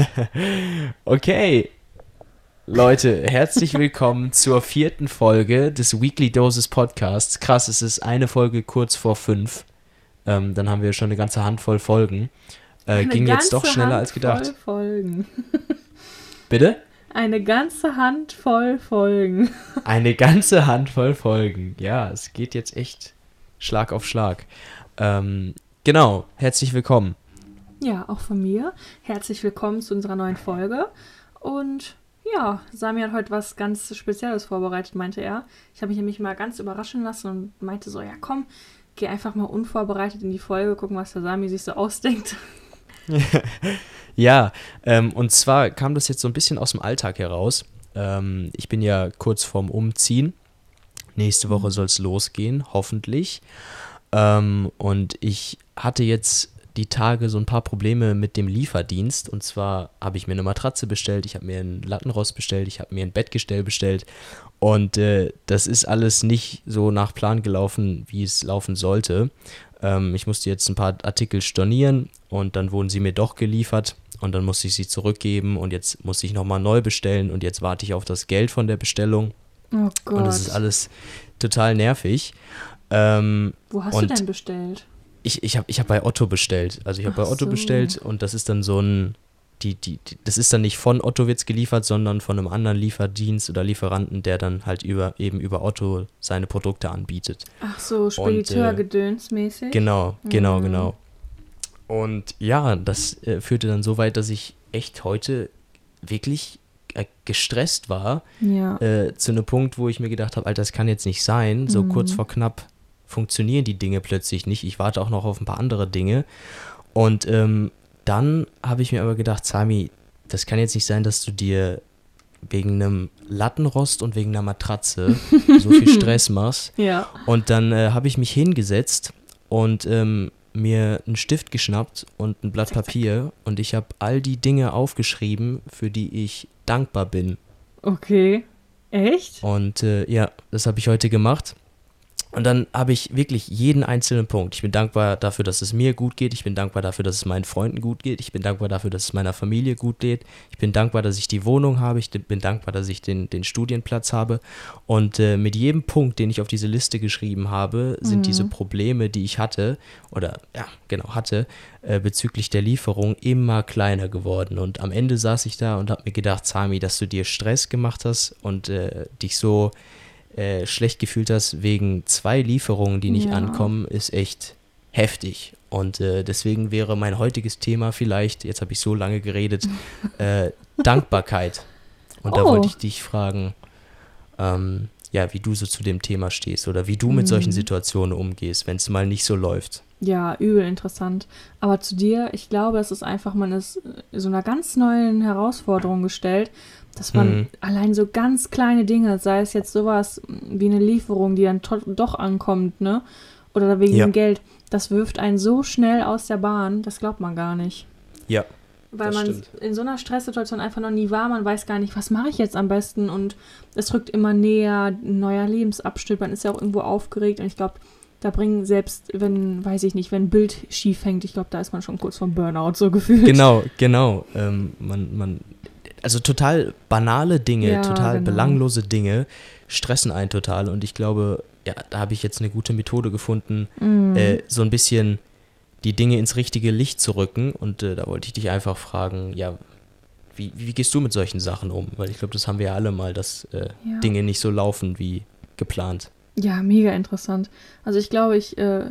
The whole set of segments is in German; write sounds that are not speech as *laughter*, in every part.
*laughs* okay. Leute, herzlich willkommen zur vierten Folge des Weekly Doses Podcasts. Krass, es ist eine Folge kurz vor fünf. Ähm, dann haben wir schon eine ganze Handvoll Folgen. Äh, ging jetzt doch schneller als gedacht. Folgen. *laughs* Bitte? Eine ganze Handvoll Folgen. *laughs* Eine ganze Handvoll Folgen. Ja, es geht jetzt echt Schlag auf Schlag. Ähm, genau, herzlich willkommen. Ja, auch von mir. Herzlich willkommen zu unserer neuen Folge. Und ja, Sami hat heute was ganz Spezielles vorbereitet, meinte er. Ich habe mich nämlich mal ganz überraschen lassen und meinte so, ja komm, geh einfach mal unvorbereitet in die Folge, gucken, was der Sami sich so ausdenkt. *laughs* ja, ähm, und zwar kam das jetzt so ein bisschen aus dem Alltag heraus. Ähm, ich bin ja kurz vorm Umziehen. Nächste Woche mhm. soll es losgehen, hoffentlich. Ähm, und ich hatte jetzt die Tage so ein paar Probleme mit dem Lieferdienst. Und zwar habe ich mir eine Matratze bestellt, ich habe mir ein Lattenrost bestellt, ich habe mir ein Bettgestell bestellt. Und äh, das ist alles nicht so nach Plan gelaufen, wie es laufen sollte. Ähm, ich musste jetzt ein paar Artikel stornieren und dann wurden sie mir doch geliefert. Und dann musste ich sie zurückgeben und jetzt muss ich nochmal neu bestellen und jetzt warte ich auf das Geld von der Bestellung. Oh Gott. Und das ist alles total nervig. Ähm, Wo hast du denn bestellt? Ich, ich habe ich hab bei Otto bestellt. Also ich habe bei Otto so. bestellt und das ist dann so ein, die, die, die, das ist dann nicht von Otto wird's geliefert, sondern von einem anderen Lieferdienst oder Lieferanten, der dann halt über eben über Otto seine Produkte anbietet. Ach so, Spediteur-Gedöns-mäßig? Äh, genau, genau, mhm. genau. Und ja, das äh, führte dann so weit, dass ich echt heute wirklich äh, gestresst war. Ja. Äh, zu einem Punkt, wo ich mir gedacht habe, Alter, das kann jetzt nicht sein. So mhm. kurz vor knapp funktionieren die Dinge plötzlich nicht. Ich warte auch noch auf ein paar andere Dinge. Und ähm, dann habe ich mir aber gedacht, Sami, das kann jetzt nicht sein, dass du dir wegen einem Lattenrost und wegen einer Matratze so viel *laughs* Stress machst. Ja. Und dann äh, habe ich mich hingesetzt und ähm, mir einen Stift geschnappt und ein Blatt Papier und ich habe all die Dinge aufgeschrieben, für die ich dankbar bin. Okay. Echt? Und äh, ja, das habe ich heute gemacht. Und dann habe ich wirklich jeden einzelnen Punkt. Ich bin dankbar dafür, dass es mir gut geht. Ich bin dankbar dafür, dass es meinen Freunden gut geht. Ich bin dankbar dafür, dass es meiner Familie gut geht. Ich bin dankbar, dass ich die Wohnung habe. Ich bin dankbar, dass ich den, den Studienplatz habe. Und äh, mit jedem Punkt, den ich auf diese Liste geschrieben habe, sind mhm. diese Probleme, die ich hatte, oder ja, genau, hatte, äh, bezüglich der Lieferung immer kleiner geworden. Und am Ende saß ich da und habe mir gedacht, Sami, dass du dir Stress gemacht hast und äh, dich so äh, schlecht gefühlt hast wegen zwei Lieferungen, die nicht ja. ankommen, ist echt heftig. Und äh, deswegen wäre mein heutiges Thema vielleicht, jetzt habe ich so lange geredet, *laughs* äh, Dankbarkeit. Und oh. da wollte ich dich fragen, ähm, ja, wie du so zu dem Thema stehst oder wie du mit solchen mhm. Situationen umgehst, wenn es mal nicht so läuft. Ja, übel interessant. Aber zu dir, ich glaube, es ist einfach, man ist so einer ganz neuen Herausforderung gestellt, dass man mhm. allein so ganz kleine Dinge, sei es jetzt sowas wie eine Lieferung, die dann doch ankommt, ne? Oder wegen ja. dem Geld, das wirft einen so schnell aus der Bahn, das glaubt man gar nicht. Ja. Weil man stimmt. in so einer Stresssituation einfach noch nie war, man weiß gar nicht, was mache ich jetzt am besten und es rückt immer näher, ein neuer Lebensabschnitt, man ist ja auch irgendwo aufgeregt und ich glaube, da bringen selbst, wenn, weiß ich nicht, wenn ein Bild schief hängt, ich glaube, da ist man schon kurz vom Burnout so gefühlt. Genau, genau. Ähm, man, man, also total banale Dinge, ja, total genau. belanglose Dinge stressen einen total. Und ich glaube, ja, da habe ich jetzt eine gute Methode gefunden, mhm. äh, so ein bisschen die Dinge ins richtige Licht zu rücken. Und äh, da wollte ich dich einfach fragen, ja, wie, wie gehst du mit solchen Sachen um? Weil ich glaube, das haben wir ja alle mal, dass äh, ja. Dinge nicht so laufen wie geplant. Ja, mega interessant. Also ich glaube, ich, äh,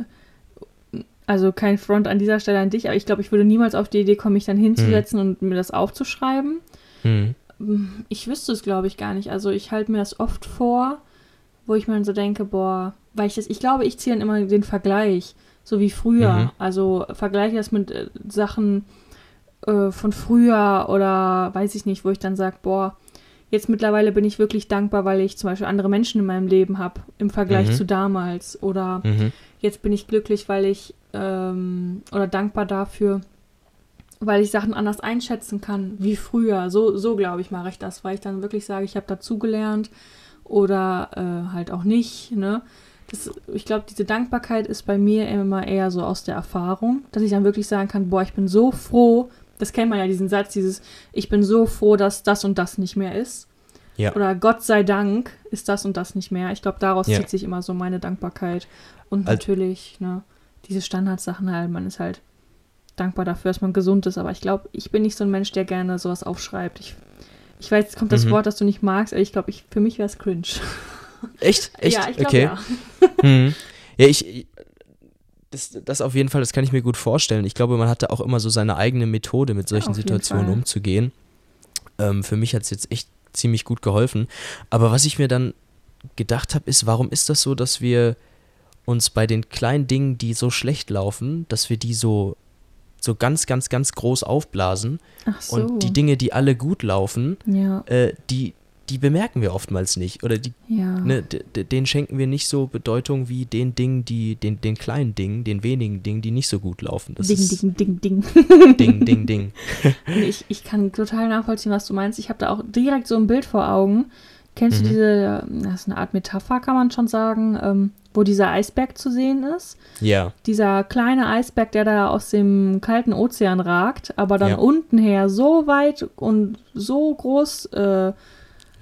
also kein Front an dieser Stelle an dich, aber ich glaube, ich würde niemals auf die Idee kommen, mich dann hinzusetzen mhm. und mir das aufzuschreiben. Mhm. Ich wüsste es, glaube ich, gar nicht. Also ich halte mir das oft vor, wo ich mir dann so denke, boah, weil ich das, ich glaube, ich ziehe dann immer den Vergleich, so wie früher. Mhm. Also vergleiche das mit äh, Sachen äh, von früher oder weiß ich nicht, wo ich dann sage, boah, Jetzt mittlerweile bin ich wirklich dankbar, weil ich zum Beispiel andere Menschen in meinem Leben habe im Vergleich mhm. zu damals. Oder mhm. jetzt bin ich glücklich, weil ich ähm, oder dankbar dafür, weil ich Sachen anders einschätzen kann wie früher. So, so glaube ich, mache ich das, weil ich dann wirklich sage, ich habe dazugelernt oder äh, halt auch nicht. Ne? Das, ich glaube, diese Dankbarkeit ist bei mir immer eher so aus der Erfahrung, dass ich dann wirklich sagen kann, boah, ich bin so froh, das kennt man ja, diesen Satz, dieses, ich bin so froh, dass das und das nicht mehr ist. Ja. Oder Gott sei Dank ist das und das nicht mehr. Ich glaube, daraus ja. zieht sich immer so meine Dankbarkeit. Und also, natürlich, ne, diese Standardsachen halt, man ist halt dankbar dafür, dass man gesund ist. Aber ich glaube, ich bin nicht so ein Mensch, der gerne sowas aufschreibt. Ich, ich weiß, jetzt kommt das mhm. Wort, das du nicht magst, aber ich glaube, ich, für mich wäre es cringe. *laughs* Echt? *laughs* Echt? *laughs* Ja, ich glaube okay. ja. Mhm. Ja, ich, das, das auf jeden Fall, das kann ich mir gut vorstellen. Ich glaube, man hatte auch immer so seine eigene Methode, mit solchen ja, Situationen umzugehen. Ähm, für mich hat es jetzt echt ziemlich gut geholfen. Aber was ich mir dann gedacht habe, ist, warum ist das so, dass wir uns bei den kleinen Dingen, die so schlecht laufen, dass wir die so, so ganz, ganz, ganz groß aufblasen. So. Und die Dinge, die alle gut laufen, ja. äh, die, die bemerken wir oftmals nicht. Oder die, ja. ne, denen schenken wir nicht so Bedeutung wie den Dingen, die, den, den kleinen Dingen, den wenigen Dingen, die nicht so gut laufen. Das ding, ding, ding, ding. Ding, ding, ding. *laughs* ich, ich kann total nachvollziehen, was du meinst. Ich habe da auch direkt so ein Bild vor Augen. Kennst mhm. du diese, das ist eine Art Metapher, kann man schon sagen, ähm, wo dieser Eisberg zu sehen ist? Ja. Dieser kleine Eisberg, der da aus dem kalten Ozean ragt, aber dann ja. unten her so weit und so groß äh,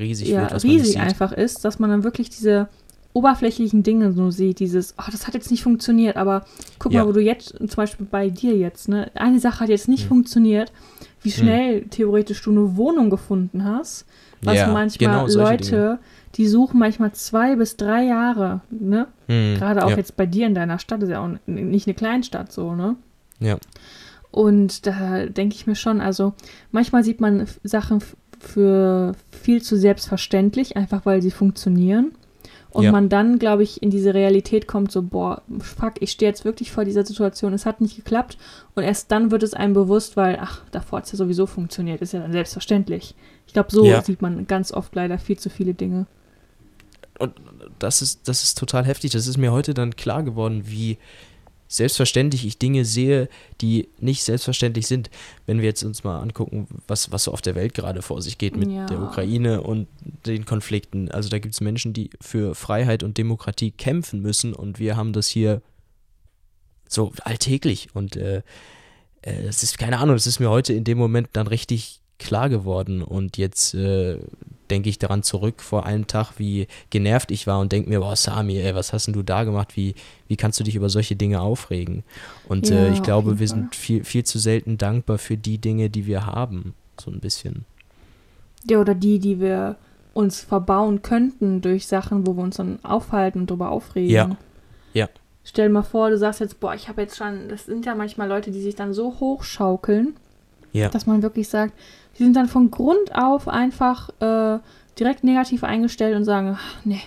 riesig, ja, wird, riesig einfach ist, dass man dann wirklich diese oberflächlichen Dinge so sieht, dieses, oh, das hat jetzt nicht funktioniert, aber guck ja. mal, wo du jetzt, zum Beispiel bei dir jetzt, ne, eine Sache hat jetzt nicht hm. funktioniert, wie hm. schnell hm. theoretisch du eine Wohnung gefunden hast, was ja, manchmal genau, Leute, die suchen manchmal zwei bis drei Jahre, ne, hm. gerade auch ja. jetzt bei dir in deiner Stadt, ist ja auch nicht eine Kleinstadt so, ne. Ja. Und da denke ich mir schon, also manchmal sieht man Sachen für viel zu selbstverständlich, einfach weil sie funktionieren. Und ja. man dann, glaube ich, in diese Realität kommt, so, boah, fuck, ich stehe jetzt wirklich vor dieser Situation, es hat nicht geklappt. Und erst dann wird es einem bewusst, weil, ach, davor hat es ja sowieso funktioniert, ist ja dann selbstverständlich. Ich glaube, so ja. sieht man ganz oft leider viel zu viele Dinge. Und das ist, das ist total heftig. Das ist mir heute dann klar geworden, wie, selbstverständlich ich Dinge sehe, die nicht selbstverständlich sind. Wenn wir jetzt uns mal angucken, was, was so auf der Welt gerade vor sich geht mit ja. der Ukraine und den Konflikten. Also da gibt es Menschen, die für Freiheit und Demokratie kämpfen müssen und wir haben das hier so alltäglich. Und äh, äh, das ist, keine Ahnung, das ist mir heute in dem Moment dann richtig klar geworden. Und jetzt äh, denke ich daran zurück vor einem Tag, wie genervt ich war und denke mir, boah, Sami, ey, was hast denn du da gemacht? Wie, wie kannst du dich über solche Dinge aufregen? Und äh, ja, äh, ich glaube, wir sind viel, viel zu selten dankbar für die Dinge, die wir haben. So ein bisschen. Ja, oder die, die wir uns verbauen könnten durch Sachen, wo wir uns dann aufhalten und darüber aufregen. Ja. Ja. Stell dir mal vor, du sagst jetzt, boah, ich habe jetzt schon, das sind ja manchmal Leute, die sich dann so hochschaukeln, ja. dass man wirklich sagt, die sind dann von Grund auf einfach äh, direkt negativ eingestellt und sagen, ach, nee,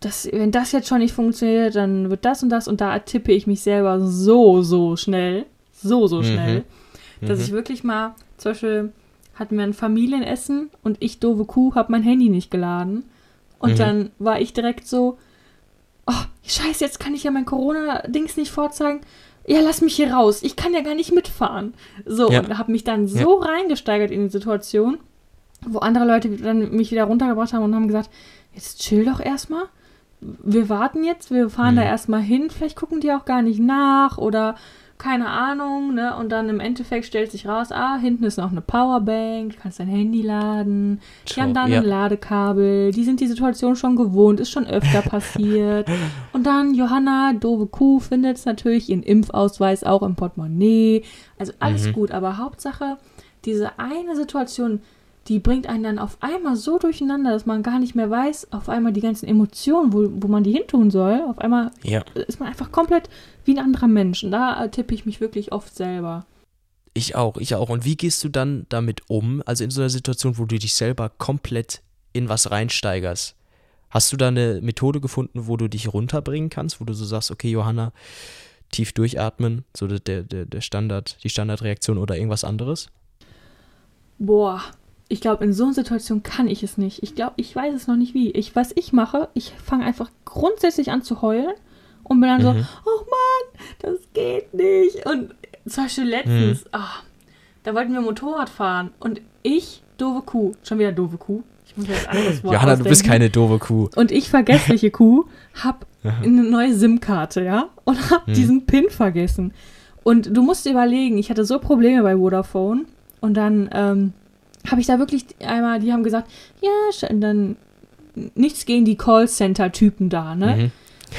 das, wenn das jetzt schon nicht funktioniert, dann wird das und das und da tippe ich mich selber so, so schnell, so, so mhm. schnell, mhm. dass ich wirklich mal, zum Beispiel hatten wir ein Familienessen und ich, doofe Kuh, habe mein Handy nicht geladen. Und mhm. dann war ich direkt so, oh, scheiße, jetzt kann ich ja mein Corona-Dings nicht vorzeigen ja, lass mich hier raus, ich kann ja gar nicht mitfahren. So, ja. und habe mich dann so ja. reingesteigert in die Situation, wo andere Leute dann mich wieder runtergebracht haben und haben gesagt, jetzt chill doch erstmal. Wir warten jetzt, wir fahren mhm. da erstmal hin, vielleicht gucken die auch gar nicht nach oder keine Ahnung, ne? Und dann im Endeffekt stellt sich raus, ah, hinten ist noch eine Powerbank, du kannst dein Handy laden, die haben dann ja. ein Ladekabel, die sind die Situation schon gewohnt, ist schon öfter *laughs* passiert. Und dann Johanna, doofe Kuh, findet es natürlich ihren Impfausweis auch im Portemonnaie. Also alles mhm. gut, aber Hauptsache, diese eine Situation, die bringt einen dann auf einmal so durcheinander, dass man gar nicht mehr weiß, auf einmal die ganzen Emotionen, wo, wo man die hintun soll. Auf einmal ja. ist man einfach komplett wie ein anderer Mensch. Und da tippe ich mich wirklich oft selber. Ich auch, ich auch. Und wie gehst du dann damit um? Also in so einer Situation, wo du dich selber komplett in was reinsteigerst. Hast du da eine Methode gefunden, wo du dich runterbringen kannst, wo du so sagst, okay, Johanna, tief durchatmen, so der, der, der Standard, die Standardreaktion oder irgendwas anderes? Boah, ich glaube, in so einer Situation kann ich es nicht. Ich glaube, ich weiß es noch nicht wie. Ich, was ich mache, ich fange einfach grundsätzlich an zu heulen und bin dann mhm. so, oh Mann, das geht nicht. Und zum Beispiel letztens, mhm. oh, da wollten wir Motorrad fahren und ich, doofe Kuh, schon wieder doofe Kuh. Ich muss jetzt anderes Wort Johanna, ausdenken. du bist keine doofe Kuh. Und ich, vergessliche Kuh, hab *laughs* eine neue SIM-Karte, ja, und hab mhm. diesen PIN vergessen. Und du musst überlegen, ich hatte so Probleme bei Vodafone Und dann ähm, habe ich da wirklich einmal, die haben gesagt, ja, und dann nichts gegen die Callcenter-Typen da, ne? Mhm.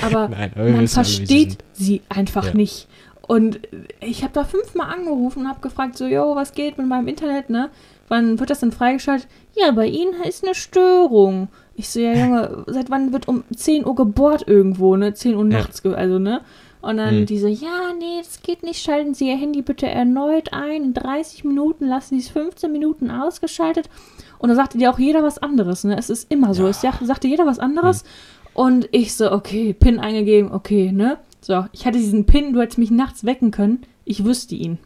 Aber *laughs* Nein, man versteht sie einfach ja. nicht. Und ich habe da fünfmal angerufen und habe gefragt, so, jo, was geht mit meinem Internet, ne? Wann wird das denn freigeschaltet? Ja, bei Ihnen ist eine Störung. Ich so, ja, Junge, seit wann wird um 10 Uhr gebohrt irgendwo, ne? 10 Uhr nachts, ja. also, ne? Und dann hm. die so, ja, nee, das geht nicht, schalten Sie Ihr Handy bitte erneut ein. In 30 Minuten lassen Sie es 15 Minuten ausgeschaltet. Und da sagte dir auch jeder was anderes, ne? Es ist immer so. Ja. Es sagte jeder was anderes. Hm. Und ich so, okay, PIN eingegeben, okay, ne? So, ich hatte diesen PIN, du hättest mich nachts wecken können. Ich wusste ihn.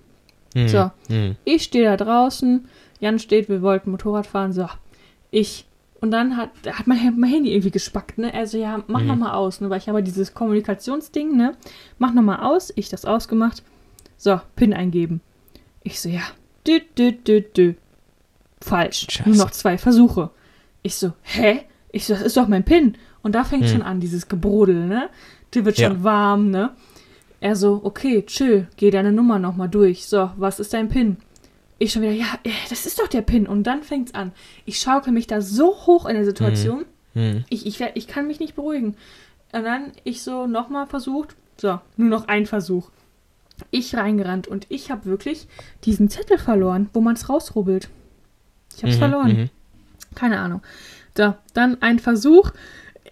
Hm. So, hm. ich stehe da draußen. Jan steht, wir wollten Motorrad fahren. So, ich und dann hat, hat mein, mein Handy irgendwie gespackt, ne? Also ja, mach mhm. nochmal aus, ne? Weil ich habe dieses Kommunikationsding, ne? Mach nochmal aus. Ich das ausgemacht. So, PIN eingeben. Ich so, ja. Dü, dü, dü, dü. Falsch. Scheiße. Nur noch zwei Versuche. Ich so, hä? Ich so, das ist doch mein PIN. Und da fängt mhm. schon an, dieses Gebrodel, ne? Die wird schon ja. warm, ne? Er so, okay, chill, geh deine Nummer nochmal durch. So, was ist dein PIN? Ich schon wieder, ja, äh, das ist doch der Pin. Und dann fängt's an. Ich schaukel mich da so hoch in der Situation. Mhm. Ich, ich, ich kann mich nicht beruhigen. Und dann ich so nochmal versucht. So, nur noch ein Versuch. Ich reingerannt und ich habe wirklich diesen Zettel verloren, wo man es rausrubbelt. Ich habe es mhm, verloren. Mhm. Keine Ahnung. So, dann ein Versuch.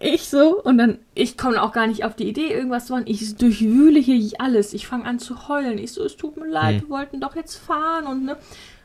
Ich so, und dann, ich komme auch gar nicht auf die Idee, irgendwas zu machen. Ich durchwühle hier alles. Ich fange an zu heulen. Ich so, es tut mir leid, hm. wir wollten doch jetzt fahren und ne.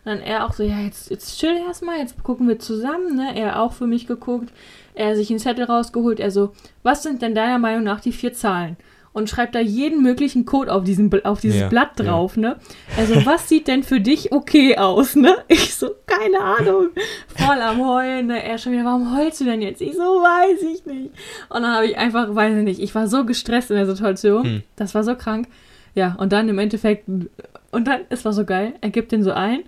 Und dann er auch so, ja, jetzt, jetzt chill erstmal, jetzt gucken wir zusammen, ne. Er auch für mich geguckt. Er sich einen Zettel rausgeholt. Er so, was sind denn deiner Meinung nach die vier Zahlen? Und schreibt da jeden möglichen Code auf, diesen, auf dieses ja, Blatt drauf, ja. ne? Also, was sieht denn für dich okay aus, ne? *laughs* Ich so, keine Ahnung. Voll am Heulen, ne? Er schon wieder, warum heulst du denn jetzt? Ich so, weiß ich nicht. Und dann habe ich einfach, weiß ich nicht, ich war so gestresst in der Situation. Hm. Das war so krank. Ja, und dann im Endeffekt, und dann, es war so geil, er gibt den so ein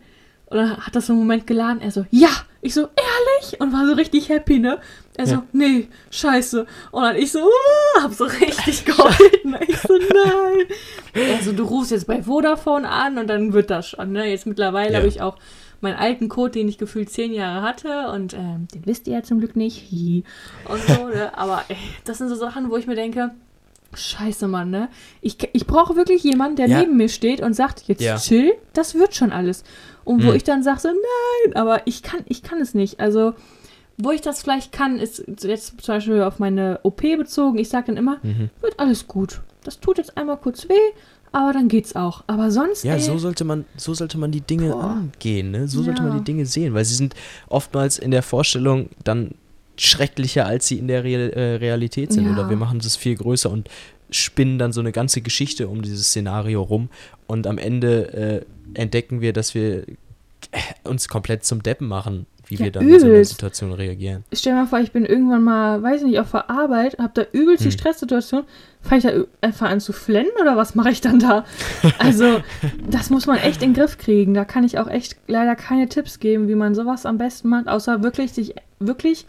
und dann hat das so einen Moment geladen. Er so, ja! Ich so, ehrlich? Und war so richtig happy, ne? Er so, ja. nee, scheiße. Und dann ich so, uh, hab so richtig *laughs* geheult. Ne? Ich so, nein. Er so, du rufst jetzt bei Vodafone an und dann wird das schon, ne? Jetzt mittlerweile ja. habe ich auch meinen alten Code, den ich gefühlt zehn Jahre hatte und ähm, den wisst ihr ja zum Glück nicht. Und so, ne? Aber ey, das sind so Sachen, wo ich mir denke, Scheiße, Mann, ne? Ich, ich brauche wirklich jemanden, der ja. neben mir steht und sagt, jetzt ja. chill, das wird schon alles. Und wo hm. ich dann sage so, nein, aber ich kann, ich kann es nicht. Also, wo ich das vielleicht kann, ist jetzt zum Beispiel auf meine OP bezogen. Ich sage dann immer, mhm. wird alles gut. Das tut jetzt einmal kurz weh, aber dann geht's auch. Aber sonst. Ja, ey, so sollte man, so sollte man die Dinge boah. angehen, ne? So ja. sollte man die Dinge sehen, weil sie sind oftmals in der Vorstellung dann schrecklicher, als sie in der Real, äh, Realität sind. Ja. Oder wir machen es viel größer und spinnen dann so eine ganze Geschichte um dieses Szenario rum. Und am Ende äh, entdecken wir, dass wir uns komplett zum Deppen machen, wie ja, wir dann übelst. in so einer Situation reagieren. Stell dir mal vor, ich bin irgendwann mal, weiß nicht, auf der Arbeit, hab da übelst die hm. Stresssituation, fange ich da einfach an zu flennen oder was mache ich dann da? *laughs* Also, das muss man echt in den Griff kriegen. Da kann ich auch echt leider keine Tipps geben, wie man sowas am besten macht, außer wirklich sich wirklich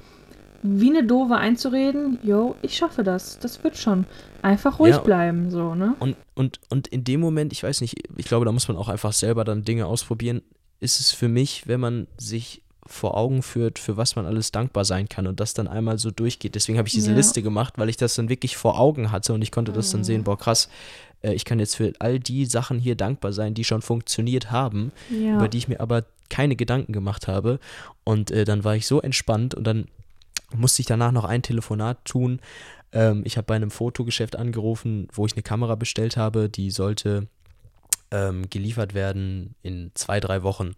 wie eine Dove einzureden, yo, ich schaffe das, das wird schon. Einfach ruhig ja, bleiben, so, ne? Und, und, und in dem Moment, ich weiß nicht, ich glaube, da muss man auch einfach selber dann Dinge ausprobieren, ist es für mich, wenn man sich vor Augen führt, für was man alles dankbar sein kann und das dann einmal so durchgeht. Deswegen habe ich diese ja. Liste gemacht, weil ich das dann wirklich vor Augen hatte und ich konnte das dann sehen, mhm. boah, krass, äh, ich kann jetzt für all die Sachen hier dankbar sein, die schon funktioniert haben, ja. über die ich mir aber keine Gedanken gemacht habe. Und äh, dann war ich so entspannt und dann musste ich danach noch ein Telefonat tun. Ähm, ich habe bei einem Fotogeschäft angerufen, wo ich eine Kamera bestellt habe, die sollte ähm, geliefert werden in zwei, drei Wochen.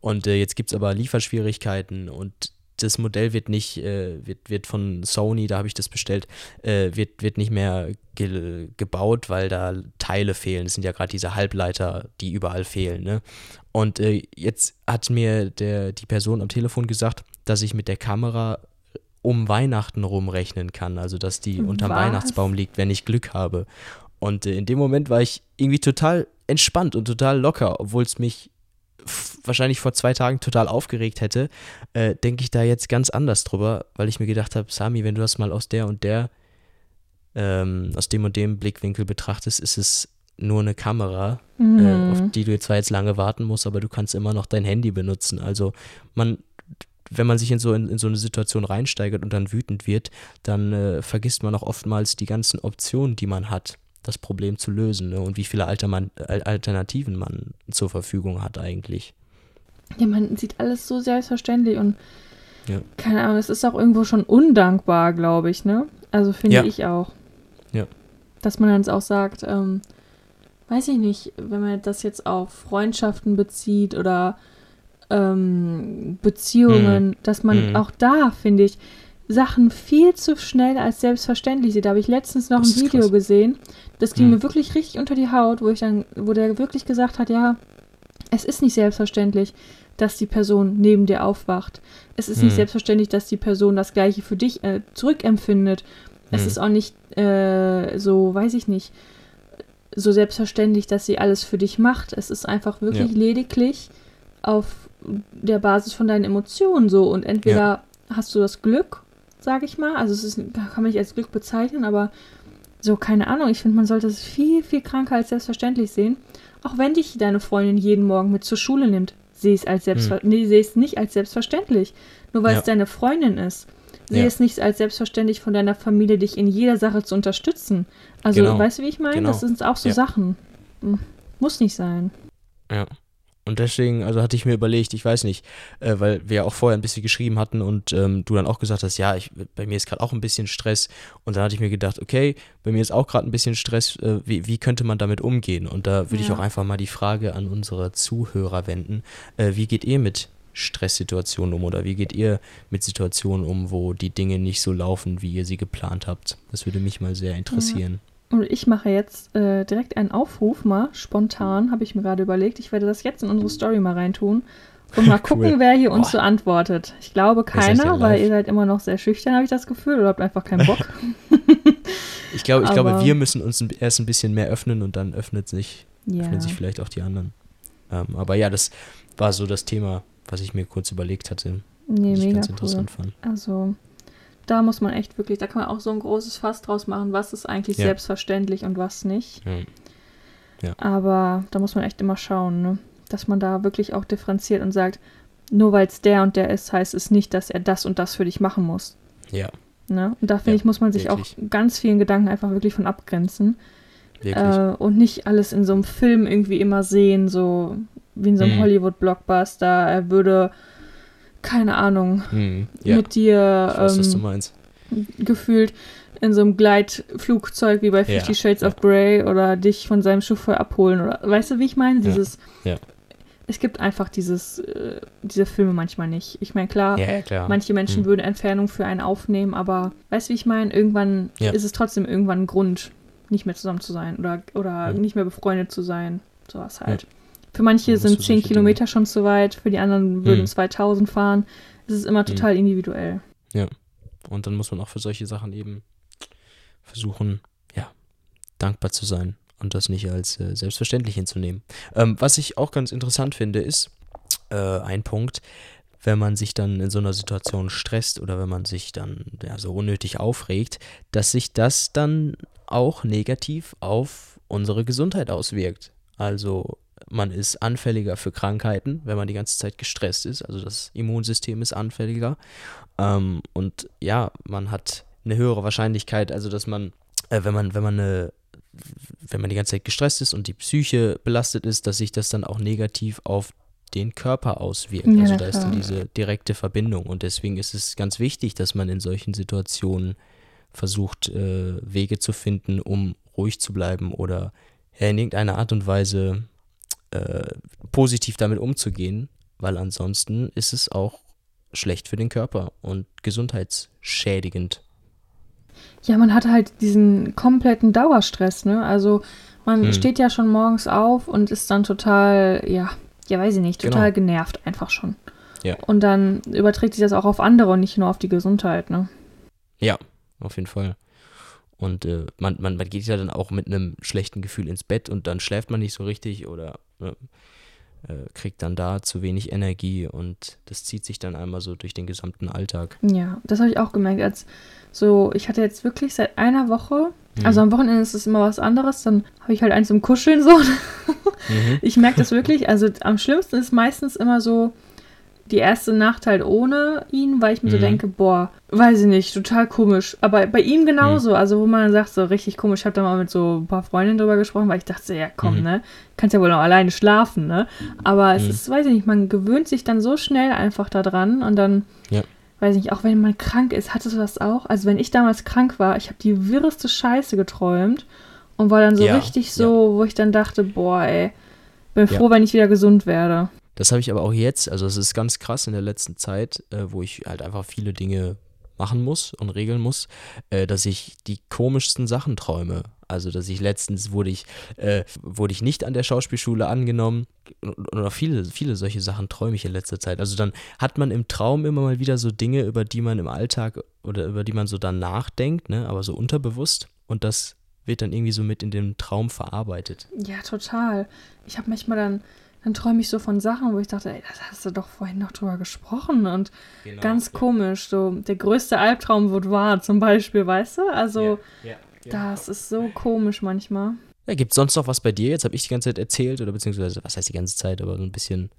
Und äh, jetzt gibt es aber Lieferschwierigkeiten und das Modell wird nicht, äh, wird, wird von Sony, da habe ich das bestellt, äh, wird, wird nicht mehr ge gebaut, weil da Teile fehlen. Das sind ja gerade diese Halbleiter, die überall fehlen. Ne? Und äh, jetzt hat mir der, die Person am Telefon gesagt, dass ich mit der Kamera um Weihnachten rumrechnen kann, also dass die unterm Was? Weihnachtsbaum liegt, wenn ich Glück habe. Und äh, in dem Moment war ich irgendwie total entspannt und total locker, obwohl es mich wahrscheinlich vor zwei Tagen total aufgeregt hätte, äh, denke ich da jetzt ganz anders drüber, weil ich mir gedacht habe, Sami, wenn du das mal aus der und der, ähm, aus dem und dem Blickwinkel betrachtest, ist es nur eine Kamera, mhm. äh, auf die du zwar jetzt lange warten musst, aber du kannst immer noch dein Handy benutzen. Also man, wenn man sich in so, in, in so eine Situation reinsteigert und dann wütend wird, dann äh, vergisst man auch oftmals die ganzen Optionen, die man hat, das Problem zu lösen ne? und wie viele Alter man, Alternativen man zur Verfügung hat eigentlich. Ja, man sieht alles so selbstverständlich und ja. keine Ahnung, es ist auch irgendwo schon undankbar, glaube ich, ne? Also finde ja. ich auch. Ja. Dass man dann auch sagt, ähm, weiß ich nicht, wenn man das jetzt auf Freundschaften bezieht oder ähm, Beziehungen, mhm. dass man mhm. auch da, finde ich, Sachen viel zu schnell als selbstverständlich sieht. Da habe ich letztens noch ein Video krass. gesehen. Das ging mhm. mir wirklich richtig unter die Haut, wo ich dann, wo der wirklich gesagt hat, ja, es ist nicht selbstverständlich, dass die Person neben dir aufwacht. Es ist nicht mhm. selbstverständlich, dass die Person das Gleiche für dich äh, zurückempfindet. Es mhm. ist auch nicht äh, so, weiß ich nicht, so selbstverständlich, dass sie alles für dich macht. Es ist einfach wirklich ja. lediglich auf der Basis von deinen Emotionen so. Und entweder ja. hast du das Glück, sage ich mal, also es ist, kann man nicht als Glück bezeichnen, aber so, keine Ahnung, ich finde, man sollte es viel, viel kranker als selbstverständlich sehen. Auch wenn dich deine Freundin jeden Morgen mit zur Schule nimmt, sehe es als selbstver hm. nee, sehe es nicht als selbstverständlich. Nur weil ja. es deine Freundin ist. Sehe ja. es nicht als selbstverständlich von deiner Familie, dich in jeder Sache zu unterstützen. Also, genau. weißt du, wie ich meine? Genau. Das sind auch so ja. Sachen. Muss nicht sein. Ja. Und deswegen, also hatte ich mir überlegt, ich weiß nicht, äh, weil wir ja auch vorher ein bisschen geschrieben hatten und ähm, du dann auch gesagt hast, ja, ich, bei mir ist gerade auch ein bisschen Stress. Und dann hatte ich mir gedacht, okay, bei mir ist auch gerade ein bisschen Stress, äh, wie, wie könnte man damit umgehen? Und da würde ja. ich auch einfach mal die Frage an unsere Zuhörer wenden, äh, wie geht ihr mit Stresssituationen um oder wie geht ihr mit Situationen um, wo die Dinge nicht so laufen, wie ihr sie geplant habt? Das würde mich mal sehr interessieren. Und ich mache jetzt äh, direkt einen Aufruf mal, spontan, habe ich mir gerade überlegt. Ich werde das jetzt in unsere Story mal reintun und mal *laughs* gucken, cool. wer hier uns Boah. so antwortet. Ich glaube keiner, weil ihr seid immer noch sehr schüchtern, habe ich das Gefühl, oder habt einfach keinen Bock. *laughs* ich glaube, ich glaube, wir müssen uns erst ein bisschen mehr öffnen und dann öffnet sich, ja. öffnen sich vielleicht auch die anderen. Ähm, aber ja, das war so das Thema, was ich mir kurz überlegt hatte. Nee, was ich ganz interessant cool. fand. Also, da muss man echt wirklich, da kann man auch so ein großes Fass draus machen, was ist eigentlich ja. selbstverständlich und was nicht. Ja. Ja. Aber da muss man echt immer schauen, ne? dass man da wirklich auch differenziert und sagt, nur weil es der und der ist, heißt es nicht, dass er das und das für dich machen muss. Ja. Ne? Und da finde ich, muss man sich wirklich. auch ganz vielen Gedanken einfach wirklich von abgrenzen. Äh, und nicht alles in so einem Film irgendwie immer sehen, so wie in so einem mhm. Hollywood-Blockbuster. Er würde keine Ahnung, hm, ja. mit dir weiß, ähm, gefühlt in so einem Gleitflugzeug wie bei Fifty ja, Shades ja. of Grey oder dich von seinem Chauffeur abholen oder weißt du, wie ich meine? Dieses ja. Es gibt einfach dieses, äh, diese Filme manchmal nicht. Ich meine, klar, klar, manche Menschen hm. würden Entfernung für einen aufnehmen, aber weißt du, wie ich meine? Irgendwann ist es trotzdem irgendwann ein Grund, nicht mehr zusammen zu sein oder, oder nicht mehr befreundet zu sein. Sowas halt. Für manche sind 10 Kilometer schon zu weit, für die anderen würden hm. 2000 fahren. Es ist immer hm. total hm. individuell. Ja. Und dann muss man auch für solche Sachen eben versuchen, ja, dankbar zu sein und das nicht als äh, selbstverständlich hinzunehmen. Ähm, was ich auch ganz interessant finde, ist äh, ein Punkt, wenn man sich dann in so einer Situation stresst oder wenn man sich dann ja, so unnötig aufregt, dass sich das dann auch negativ auf unsere Gesundheit auswirkt. Also man ist anfälliger für Krankheiten, wenn man die ganze Zeit gestresst ist. Also das Immunsystem ist anfälliger. Ähm, und ja, man hat eine höhere Wahrscheinlichkeit, also dass man, äh, wenn man, wenn man eine wenn man die ganze Zeit gestresst ist und die Psyche belastet ist, dass sich das dann auch negativ auf den Körper auswirkt. Ja, also da ist dann diese direkte Verbindung. Und deswegen ist es ganz wichtig, dass man in solchen Situationen versucht, äh, Wege zu finden, um ruhig zu bleiben oder in irgendeiner Art und Weise äh, positiv damit umzugehen, weil ansonsten ist es auch schlecht für den Körper und gesundheitsschädigend. Ja, man hat halt diesen kompletten Dauerstress, ne? Also man hm. steht ja schon morgens auf und ist dann total, ja, ja, weiß ich nicht, total genau. genervt einfach schon. Ja. Und dann überträgt sich das auch auf andere und nicht nur auf die Gesundheit, ne? Ja, auf jeden Fall. Und äh, man, man, man geht ja dann auch mit einem schlechten Gefühl ins Bett und dann schläft man nicht so richtig oder ne, äh, kriegt dann da zu wenig Energie und das zieht sich dann einmal so durch den gesamten Alltag. Ja, das habe ich auch gemerkt. Als so, ich hatte jetzt wirklich seit einer Woche Mhm. Also am Wochenende ist es immer was anderes, dann habe ich halt eins zum Kuscheln so. mhm. *laughs* Ich merke das wirklich. Also am schlimmsten ist meistens immer so, die erste Nacht halt ohne ihn, weil ich mir mhm. so denke, boah, weiß ich nicht, total komisch. Aber bei ihm genauso, mhm. also wo man sagt, so richtig komisch, ich habe da mal mit so ein paar Freundinnen drüber gesprochen, weil ich dachte, ja komm, mhm. ne, kannst ja wohl noch alleine schlafen, ne. Aber es mhm. ist, weiß ich nicht, man gewöhnt sich dann so schnell einfach daran und dann, ja. weiß ich nicht, auch wenn man krank ist, hattest du das auch? Also wenn ich damals krank war, ich habe die wirreste Scheiße geträumt und war dann so ja. richtig so, ja. wo ich dann dachte, boah, ey, bin froh, wenn ich wieder gesund werde. Das habe ich aber auch jetzt, also es ist ganz krass in der letzten Zeit, äh, wo ich halt einfach viele Dinge machen muss und regeln muss, äh, dass ich die komischsten Sachen träume. Also, dass ich letztens wurde ich, äh, wurde ich nicht an der Schauspielschule angenommen. Oder viele, viele solche Sachen träume ich in letzter Zeit. Also dann hat man im Traum immer mal wieder so Dinge, über die man im Alltag oder über die man so dann nachdenkt, ne, aber so unterbewusst. Und das wird dann irgendwie so mit in dem Traum verarbeitet. Ja, total. Ich habe manchmal dann dann träume ich so von Sachen, wo ich dachte, ey, das hast du doch vorhin noch drüber gesprochen und genau, ganz ja. komisch. So, der größte Albtraum wird wahr, zum Beispiel, weißt du? Also, ja, ja, das ist so komisch manchmal. Ja, gibt es sonst noch was bei dir? Jetzt habe ich die ganze Zeit erzählt, oder beziehungsweise, was heißt die ganze Zeit, aber so ein bisschen.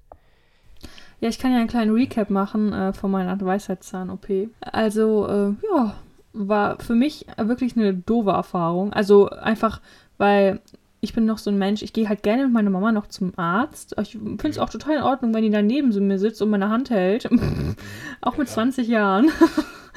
Ja, ich kann ja einen kleinen Recap machen äh, von meiner Weisheitszahn-OP. Also, äh, ja, war für mich wirklich eine doofe Erfahrung. Also einfach, weil ich bin noch so ein Mensch, ich gehe halt gerne mit meiner Mama noch zum Arzt. Ich finde es auch total in Ordnung, wenn die daneben so mir sitzt und meine Hand hält. *laughs* auch mit 20 Jahren.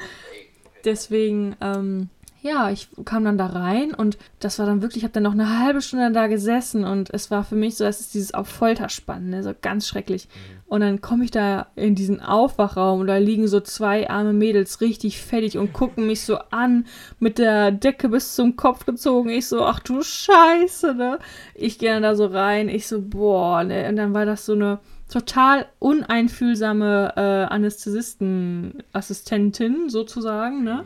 *laughs* Deswegen, ähm, ja, ich kam dann da rein und das war dann wirklich, ich habe dann noch eine halbe Stunde da gesessen und es war für mich so, das ist dieses auf Folter spannen, ne, so ganz schrecklich. Mhm. Und dann komme ich da in diesen Aufwachraum und da liegen so zwei arme Mädels richtig fettig und *laughs* gucken mich so an mit der Decke bis zum Kopf gezogen. Ich so, ach du Scheiße, ne? Ich gehe dann da so rein, ich so, boah, ne? Und dann war das so eine total uneinfühlsame äh, Anästhesisten-Assistentin sozusagen, ne?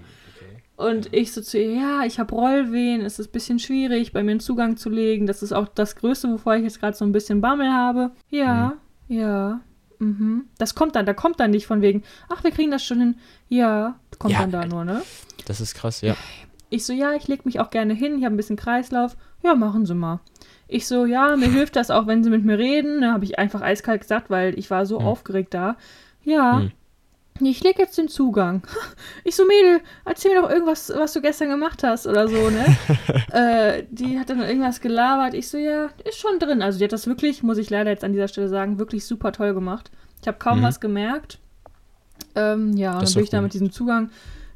Und ich so zu ihr, ja, ich habe Rollwehen, es ist ein bisschen schwierig, bei mir einen Zugang zu legen. Das ist auch das Größte, wovor ich jetzt gerade so ein bisschen Bammel habe. Ja, mhm. ja. Mhm. Das kommt dann, da kommt dann nicht von wegen, ach, wir kriegen das schon hin. Ja, kommt ja, dann da nur, ne? Das ist krass, ja. Ich so, ja, ich leg mich auch gerne hin, ich habe ein bisschen Kreislauf. Ja, machen Sie mal. Ich so, ja, mir *laughs* hilft das auch, wenn Sie mit mir reden. Ne, habe ich einfach eiskalt gesagt, weil ich war so mhm. aufgeregt da. Ja, mhm. Ich leg jetzt den Zugang. *laughs* Ich so, Mädel, erzähl mir doch irgendwas, was du gestern gemacht hast oder so, ne? *laughs* äh, die hat dann irgendwas gelabert. Ich so, ja, ist schon drin. Also die hat das wirklich, muss ich leider jetzt an dieser Stelle sagen, wirklich super toll gemacht. Ich habe kaum mhm. was gemerkt. Ähm, ja, und dann bin ich da mit diesem Zugang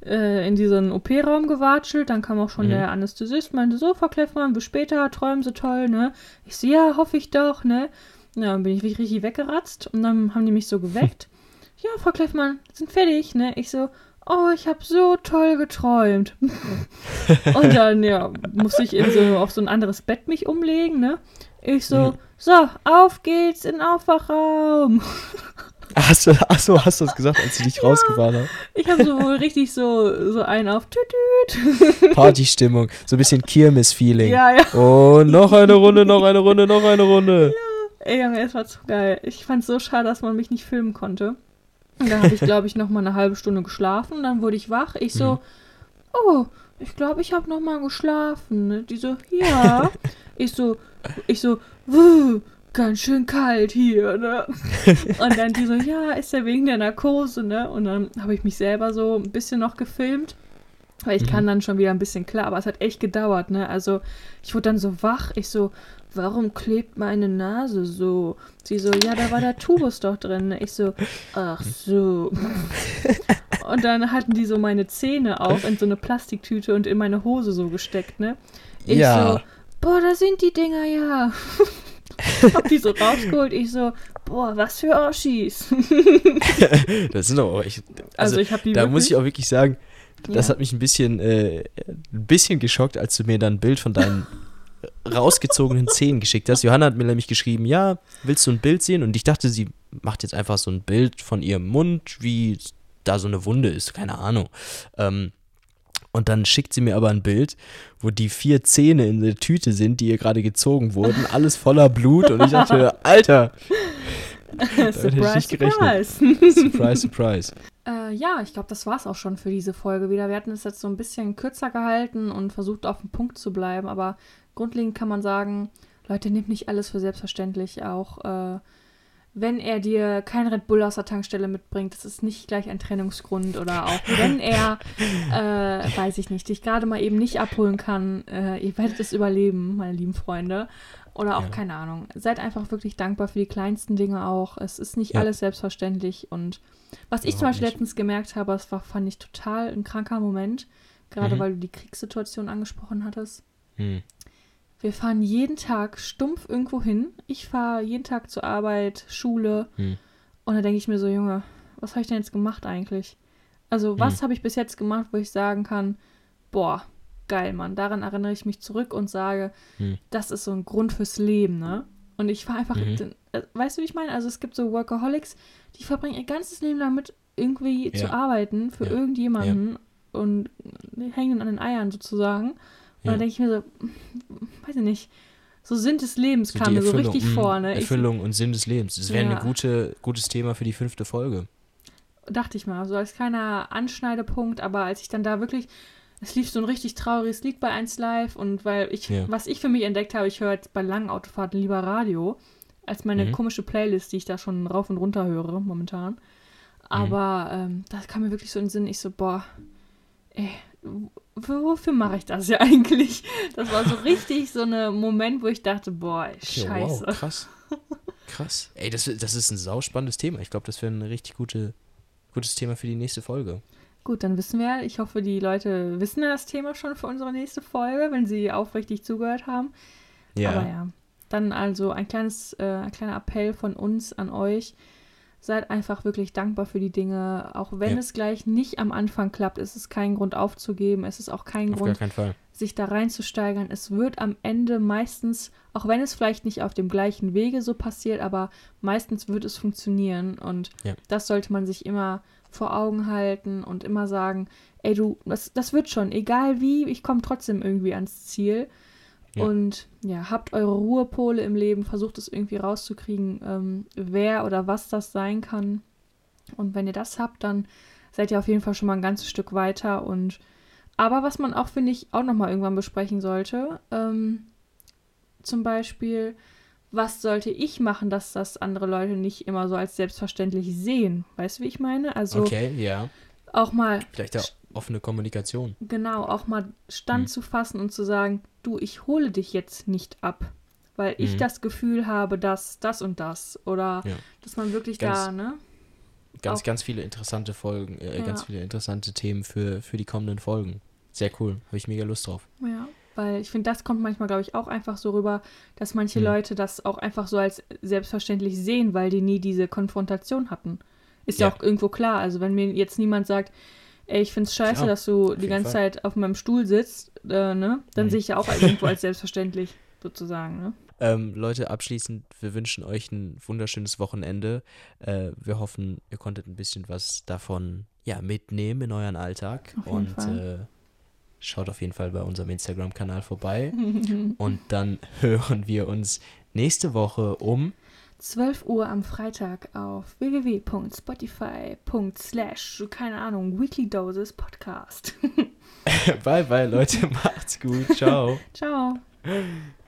äh, in diesen OP-Raum gewatschelt. Dann kam auch schon mhm. der Anästhesist, meinte so, Frau Kleffmann, bis später, träumen Sie toll, ne? Ich so, ja, hoffe ich doch, ne? Ja, dann bin ich richtig weggeratzt und dann haben die mich so geweckt ja, Frau Kleffmann, sind fertig, ne? Ich so, oh, ich habe so toll geträumt. *laughs* und dann, ja, musste ich so, auf so ein anderes Bett mich umlegen, ne? Ich so, mhm. so, auf geht's in den Aufwachraum. *laughs* Hast du, achso, hast du das gesagt, als du dich ja, rausgefahren hast? Ich habe so richtig so, so einen auf Tütüt. *laughs* Partystimmung, so ein bisschen Kirmes-Feeling. Ja, ja. Oh, noch eine Runde, noch eine Runde, noch eine Runde. Ja, ey, Junge, es war zu geil. Ich fand es so schade, dass man mich nicht filmen konnte. Und da habe ich, glaube ich, noch mal eine halbe Stunde geschlafen. Dann wurde ich wach. Ich so, mhm. oh, ich glaube, ich habe noch mal geschlafen. Ne? Die so, ja. *laughs* ich so, ich so, wuh, ganz schön kalt hier, ne? *laughs* Und dann die so, ja, ist ja wegen der Narkose, ne? Und dann habe ich mich selber so ein bisschen noch gefilmt. Weil ich mhm. kann dann schon wieder ein bisschen klar, aber es hat echt gedauert, ne? Also ich wurde dann so wach, ich so, warum klebt meine Nase so? Sie so, ja, da war der Tubus doch drin. Ich so, ach so. *laughs* und dann hatten die so meine Zähne auch in so eine Plastiktüte und in meine Hose so gesteckt, ne? Ich ja. so, boah, da sind die Dinger ja. *laughs* hab die so rausgeholt. Ich so, boah, was für Oschis. *laughs* das sind auch echt. Also, also ich hab die. Da wirklich, muss ich auch wirklich sagen, das ja. hat mich ein bisschen, äh, ein bisschen geschockt, als du mir dann ein Bild von deinen rausgezogenen Zähnen geschickt hast. Johanna hat mir nämlich geschrieben, ja, willst du ein Bild sehen? Und ich dachte, sie macht jetzt einfach so ein Bild von ihrem Mund, wie da so eine Wunde ist, keine Ahnung. Ähm, und dann schickt sie mir aber ein Bild, wo die vier Zähne in der Tüte sind, die ihr gerade gezogen wurden, alles voller Blut. Und ich dachte, *laughs* Alter, surprise, surprise. surprise, surprise. Äh, ja, ich glaube, das war es auch schon für diese Folge wieder. Wir hatten es jetzt so ein bisschen kürzer gehalten und versucht auf dem Punkt zu bleiben, aber grundlegend kann man sagen, Leute, nehmt nicht alles für selbstverständlich. Auch äh, wenn er dir kein Red Bull aus der Tankstelle mitbringt, das ist nicht gleich ein Trennungsgrund. Oder auch wenn er, *laughs* äh, weiß ich nicht, dich gerade mal eben nicht abholen kann, äh, ihr werdet es überleben, meine lieben Freunde. Oder auch, ja. keine Ahnung. Seid einfach wirklich dankbar für die kleinsten Dinge auch. Es ist nicht ja. alles selbstverständlich. Und was ich zum Beispiel nicht. letztens gemerkt habe, das war, fand ich total ein kranker Moment, gerade mhm. weil du die Kriegssituation angesprochen hattest. Mhm. Wir fahren jeden Tag stumpf irgendwo hin. Ich fahre jeden Tag zur Arbeit, Schule. Mhm. Und da denke ich mir so, Junge, was habe ich denn jetzt gemacht eigentlich? Also, was mhm. habe ich bis jetzt gemacht, wo ich sagen kann, boah, geil, Mann. Daran erinnere ich mich zurück und sage, hm. das ist so ein Grund fürs Leben, ne? Und ich war einfach, mhm. Äh, weißt du, wie ich meine? Also es gibt so Workaholics, die verbringen ihr ganzes Leben damit, irgendwie ja. zu arbeiten für ja. irgendjemanden ja. und hängen an den Eiern sozusagen. Und dann denke ich mir so, weiß ich nicht, so Sinn des Lebens so kam mir so richtig mh, vor. Ne? Erfüllung ich, und Sinn des Lebens. Das wäre ein gute, gutes Thema für die fünfte Folge. Dachte ich mal, so als kleiner Anschneidepunkt, aber als ich dann da wirklich es lief so ein richtig trauriges Lied bei 1 Live und weil ich, ja. was ich für mich entdeckt habe, ich höre jetzt bei langen Autofahrten lieber Radio als meine mhm. komische Playlist, die ich da schon rauf und runter höre momentan. Aber mhm. ähm, das kam mir wirklich so in den Sinn, ich so, boah, ey, wofür mache ich das ja *laughs* eigentlich? Das war so richtig so ein Moment, wo ich dachte, boah, scheiße. wow, krass. Krass. Ey, das, das ist ein sauspannendes Thema. Ich glaube, das wäre ein richtig gute, gutes Thema für die nächste Folge. Gut, dann wissen wir, ich hoffe, die Leute wissen das Thema schon für unsere nächste Folge, wenn sie aufrichtig zugehört haben. Ja. Aber ja, dann also ein kleines, äh, ein kleiner Appell von uns an euch. Seid einfach wirklich dankbar für die Dinge. Auch wenn ja. es gleich nicht am Anfang klappt, ist es kein Grund aufzugeben. Es ist auch kein auf Grund, sich da reinzusteigern. Es wird am Ende meistens, auch wenn es vielleicht nicht auf dem gleichen Wege so passiert, aber meistens wird es funktionieren. Und ja. das sollte man sich immer vor Augen halten und immer sagen, ey du, das, das wird schon, egal wie, ich komme trotzdem irgendwie ans Ziel. Ja. Und ja, habt eure Ruhepole im Leben, versucht es irgendwie rauszukriegen, ähm, wer oder was das sein kann. Und wenn ihr das habt, dann seid ihr auf jeden Fall schon mal ein ganzes Stück weiter. Und aber was man auch, finde ich, auch nochmal irgendwann besprechen sollte, ähm, zum Beispiel, was sollte ich machen, dass das andere Leute nicht immer so als selbstverständlich sehen? Weißt du, wie ich meine? Also okay, ja. Auch mal. Vielleicht auch offene Kommunikation. Genau, auch mal Stand hm. zu fassen und zu sagen, du, ich hole dich jetzt nicht ab, weil ich hm. das Gefühl habe, dass das und das oder ja. dass man wirklich ganz, da, ne? Ganz, auch, ganz viele interessante Folgen, äh, ja. ganz viele interessante Themen für, für die kommenden Folgen. Sehr cool, habe ich mega Lust drauf. Ja. Weil ich finde, das kommt manchmal, glaube ich, auch einfach so rüber, dass manche mhm. Leute das auch einfach so als selbstverständlich sehen, weil die nie diese Konfrontation hatten. Ist ja, ja auch irgendwo klar. Also wenn mir jetzt niemand sagt, ey, ich finde es scheiße, Klar, dass du die ganze Fall. Zeit auf meinem Stuhl sitzt, äh, ne? Dann mhm. sehe ich ja auch *laughs* irgendwo als selbstverständlich, sozusagen, ne? Ähm, Leute, abschließend, wir wünschen euch ein wunderschönes Wochenende. Äh, wir hoffen, ihr konntet ein bisschen was davon ja, mitnehmen in euren Alltag. Und äh, Schaut auf jeden Fall bei unserem Instagram-Kanal vorbei. *laughs* und dann *laughs* hören wir uns nächste Woche um 12 Uhr am Freitag auf www.spotify.slash, keine Ahnung, Weekly Doses Podcast. *laughs* bye, bye, Leute. *laughs* Macht's gut. Ciao. Ciao. *laughs*